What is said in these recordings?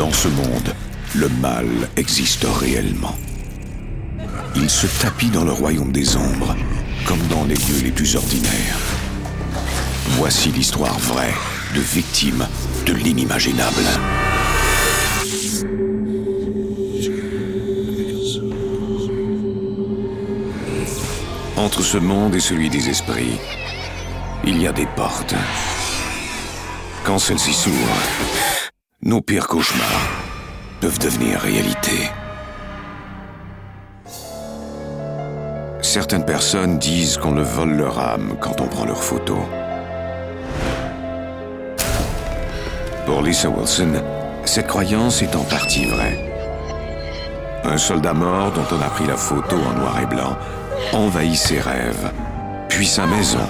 Dans ce monde, le mal existe réellement. Il se tapit dans le royaume des ombres, comme dans les lieux les plus ordinaires. Voici l'histoire vraie de victimes de l'inimaginable. Entre ce monde et celui des esprits, il y a des portes. Quand celles-ci s'ouvrent, nos pires cauchemars peuvent devenir réalité. Certaines personnes disent qu'on le vole leur âme quand on prend leurs photos. Pour Lisa Wilson, cette croyance est en partie vraie. Un soldat mort dont on a pris la photo en noir et blanc envahit ses rêves, puis sa maison,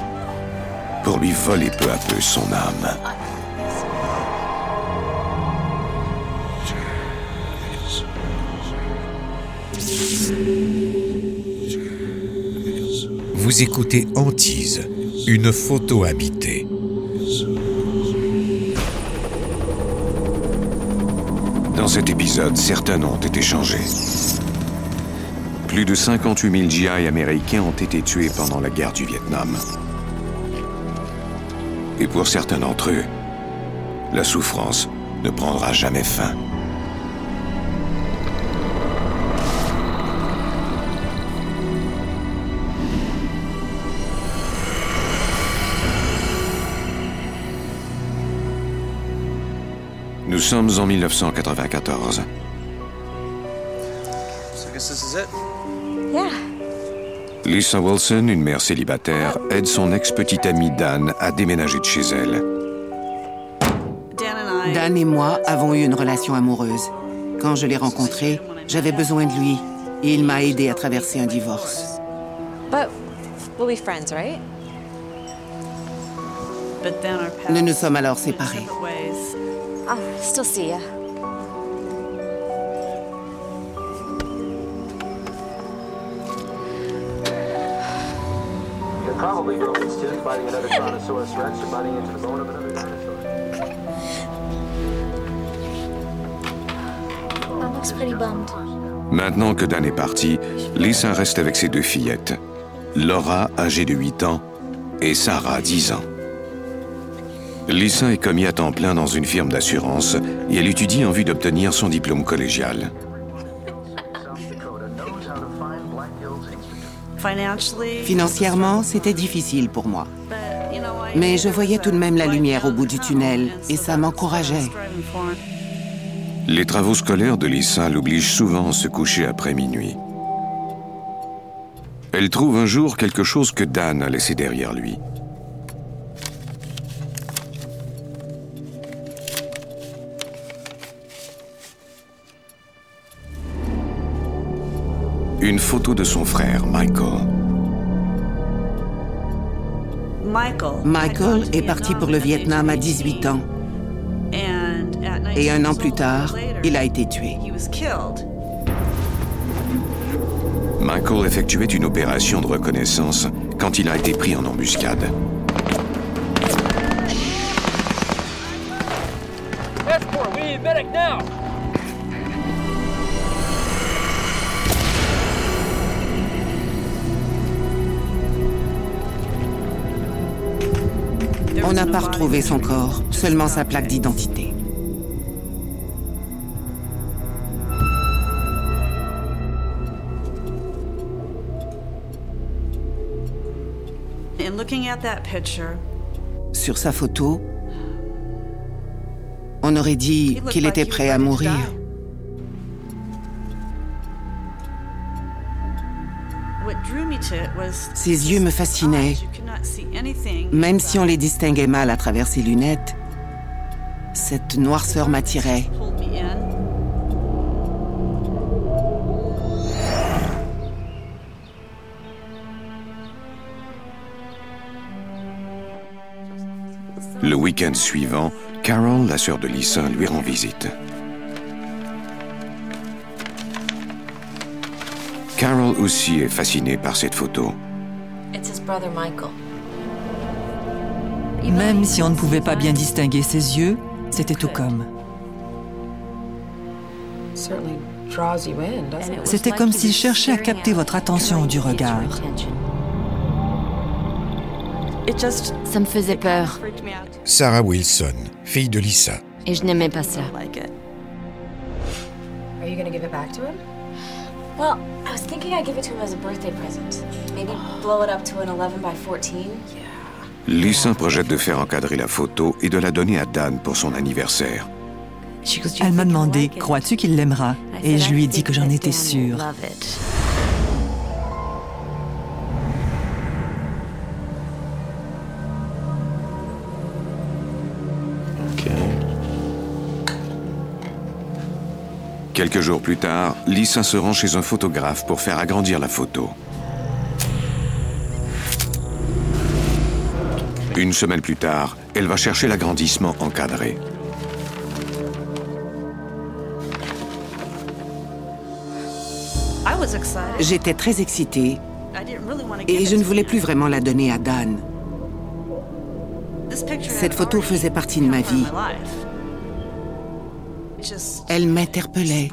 pour lui voler peu à peu son âme. Vous écoutez Antise, une photo habitée. Dans cet épisode, certains ont été changés. Plus de 58 000 GI américains ont été tués pendant la guerre du Vietnam. Et pour certains d'entre eux, la souffrance ne prendra jamais fin. Nous sommes en 1994. Yeah. Lisa Wilson, une mère célibataire, aide son ex-petite amie Dan à déménager de chez elle. Dan et moi avons eu une relation amoureuse. Quand je l'ai rencontré, j'avais besoin de lui et il m'a aidé à traverser un divorce. But we'll be friends, right? Nous nous sommes alors séparés. I'll still see ya. You're probably focused too, fighting another Tyrannosaurus Rex or biting into the bone of another dinosaur. Mom looks pretty bummed. Maintenant que Dan est parti, Lisa reste avec ses deux fillettes. Laura, âgée de 8 ans, et Sarah, 10 ans. Lisa est commis à temps plein dans une firme d'assurance et elle étudie en vue d'obtenir son diplôme collégial. Financièrement, c'était difficile pour moi. Mais je voyais tout de même la lumière au bout du tunnel et ça m'encourageait. Les travaux scolaires de Lisa l'obligent souvent à se coucher après minuit. Elle trouve un jour quelque chose que Dan a laissé derrière lui. Une photo de son frère, Michael. Michael est parti pour le Vietnam à 18 ans et un an plus tard, il a été tué. Michael effectuait une opération de reconnaissance quand il a été pris en embuscade. On n'a pas retrouvé son corps, seulement sa plaque d'identité. Sur sa photo, on aurait dit qu'il était prêt à mourir. Ses yeux me fascinaient. you could not see anything. Même si on les distinguait mal à travers ses lunettes, cette noirceur m'attirait. Le week-end suivant, Carol, la sœur de Lisa, lui rend visite. Carol aussi est fascinée par cette photo. It's his brother Michael. Même si on ne pouvait pas bien distinguer ses yeux, c'était tout comme. C'était comme s'il cherchait à capter votre attention du regard. Ça me faisait peur. Sarah Wilson, fille de Lisa. Et je n'aimais pas ça. Well, I was thinking I'd give it to him as a birthday present. Maybe blow it up to an 11 by 14. Lisa projette de faire encadrer la photo et de la donner à Dan pour son anniversaire. Elle m'a demandé Crois-tu qu'il l'aimera? Et je lui ai dit que j'en étais sûre. Quelques jours plus tard, Lisa se rend chez un photographe pour faire agrandir la photo. Une semaine plus tard, elle va chercher l'agrandissement encadré. J'étais très excitée et je ne voulais plus vraiment la donner à Dan. Cette photo faisait partie de ma vie. Elle m'interpellait.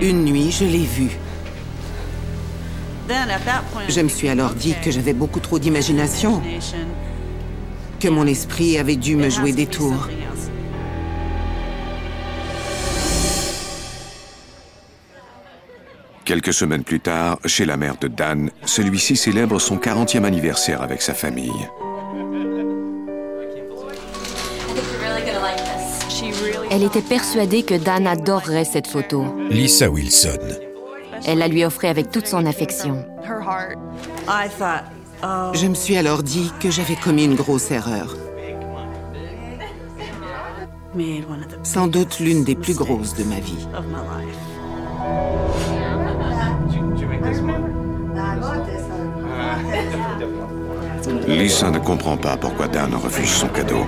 Une nuit, je l'ai vue. Je me suis alors dit que j'avais beaucoup trop d'imagination, imagination. que mon esprit avait dû me jouer des tours. Quelques semaines plus tard, chez la mère de Dan, celui-ci célèbre son 40e anniversaire avec sa famille. Elle était persuadée que Dan adorerait cette photo. Lisa Wilson. Elle la lui offrait avec toute son affection. oh, Je me suis alors dit que j'avais commis une grosse erreur, sans doute l'une des plus grosses de ma vie. Lisa ne comprend pas pourquoi Dan refuse son cadeau.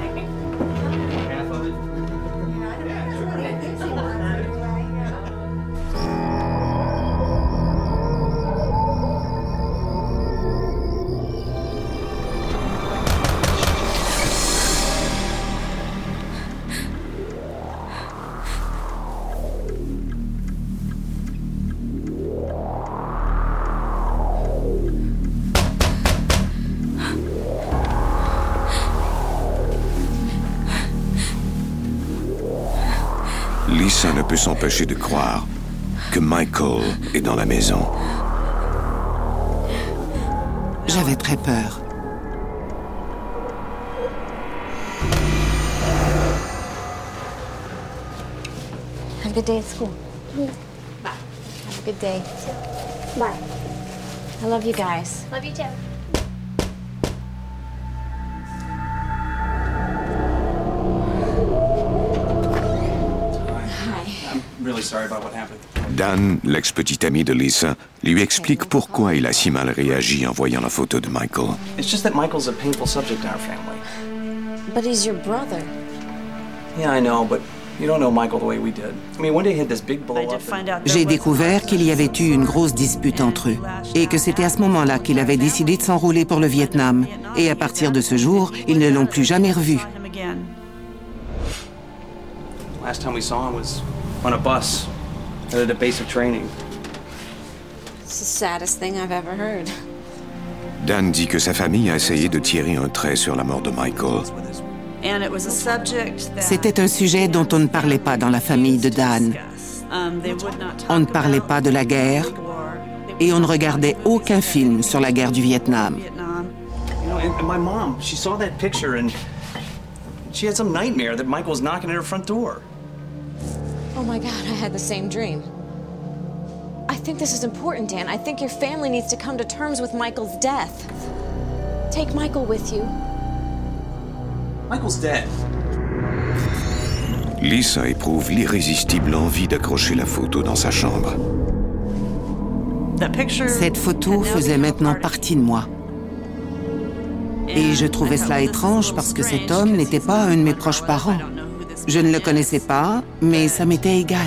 Lisa ne peut s'empêcher de croire que Michael est dans la maison. J'avais très peur. Have a good day at school. Bye. Have a good day. Bye. I love you guys. Love you too. Dan, l'ex-petit ami de Lisa, lui explique pourquoi il a si mal réagi en voyant la photo de Michael. It's just that Michael's a painful subject in our family. But he's your brother. Yeah, I know, but you don't know Michael the way we did. I mean, one day he had this big blow I up. did find out J'ai découvert qu'il y avait eu une grosse dispute entre eux et que c'était à ce moment-là qu'il avait décidé de s'enrôler pour le Vietnam. Et à partir de ce jour, ils ne l'ont plus jamais revu. On a bus at a base of training. It's the saddest thing I've ever heard. Dan dit que sa famille a essayé de tirer un trait sur la mort de Michael. And it was a subject that C'était un sujet dont on ne parlait pas dans la famille de Dan. um, On ne parlait pas de la guerre et on ne regardait aucun film sur la guerre du Vietnam. Vietnam. You know, and, and my mom, she saw that picture and she had some nightmare that Michael was knocking at her front door. Oh my god, I had the same dream. I think this is important, Dan. I think your family needs to come to terms with Michael's death. Take Michael with you. Michael's dead. Lisa éprouve l'irrésistible envie d'accrocher la photo dans sa chambre. Cette photo faisait maintenant partie de moi. Et je trouvais cela étrange parce que cet homme n'était pas un de mes proches parents. Je ne le connaissais pas, mais ça m'était égal.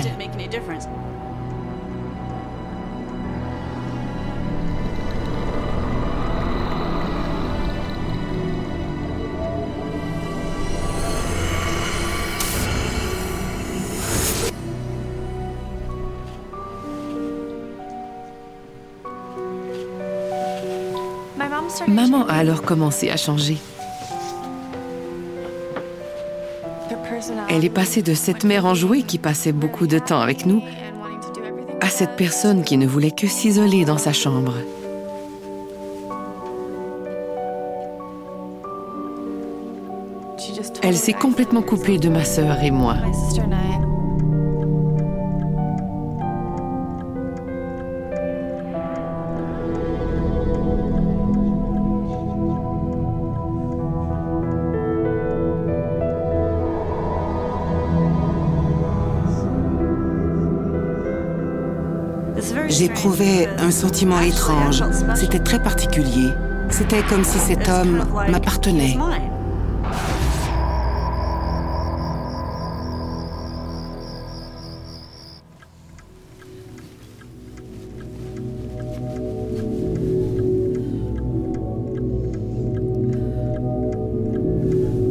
Maman a alors commencé à changer. Elle est passée de cette mère enjouée qui passait beaucoup de temps avec nous à cette personne qui ne voulait que s'isoler dans sa chambre. Elle s'est complètement coupée de ma sœur et moi. J'éprouvais un sentiment étrange. C'était très particulier. C'était comme si cet homme m'appartenait.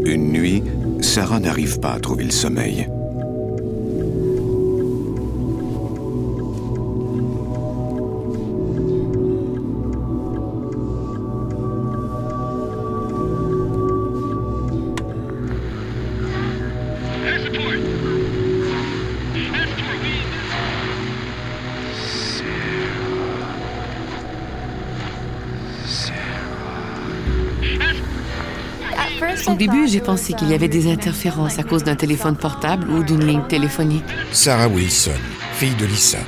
Une nuit, Sarah n'arrive pas à trouver le sommeil. Au début, j'ai pensé qu'il y avait des interférences à cause d'un téléphone portable ou d'une ligne téléphonique. Sarah Wilson, fille de Lisa.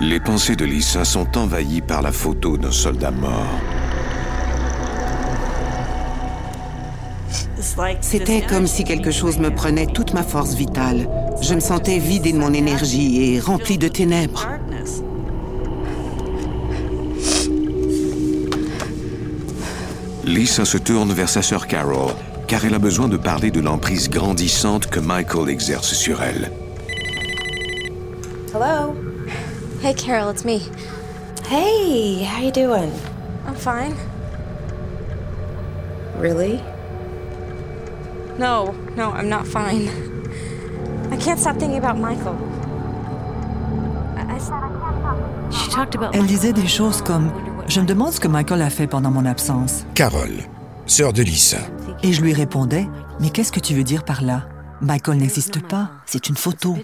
Les pensées de Lisa sont envahies par la photo d'un soldat mort. C'était comme si quelque chose me prenait toute ma force vitale. Je me sentais vidée de mon énergie et remplie de ténèbres. Lisa se tourne vers sa sœur Carol, car elle a besoin de parler de l'emprise grandissante que Michael exerce sur elle. Hello. Hey, Carol, it's me. Hey, how you doing? I'm fine. Really? No, no, I'm not fine. I can't stop thinking about Michael. Elle disait des choses comme Je me demande ce que Michael a fait pendant mon absence. Carol, sœur de Lisa. Et je lui répondais Mais qu'est-ce que tu veux dire par là? Michael n'existe pas, c'est une photo. Do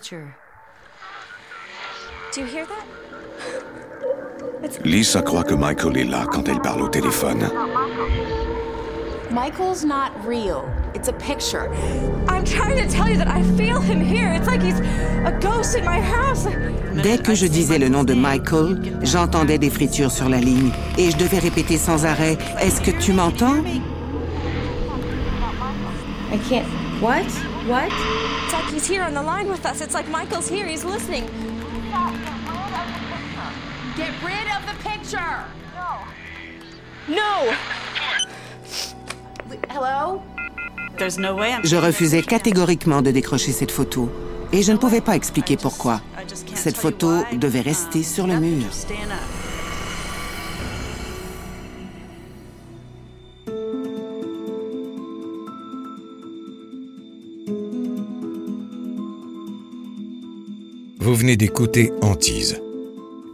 you hear that? Lisa croit que Michael est là quand elle parle au téléphone. Michael's not real. It's a picture. I'm trying to tell you that I feel him here. It's like he's a ghost in my house. Dès que je disais le nom de Michael, j'entendais des fritures sur la ligne et je devais répéter sans arrêt Est-ce que tu m'entends? I can't. What? What? It's like he's here on the line with us. It's like Michael's here. He's listening. Get rid of the picture. No. No Je refusais catégoriquement de décrocher cette photo. Et je ne pouvais pas expliquer pourquoi. Cette photo devait rester sur le mur. Vous venez d'écouter Antise.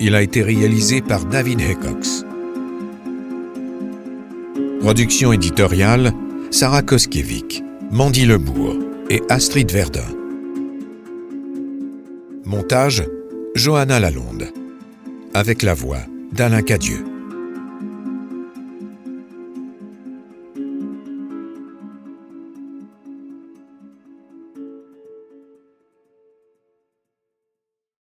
Il a été réalisé par David Hickox. Production éditoriale Sarah Koskiewicz, Mandy Lebourg et Astrid Verdun. Montage Johanna Lalonde, avec la voix d'Alain Cadieux.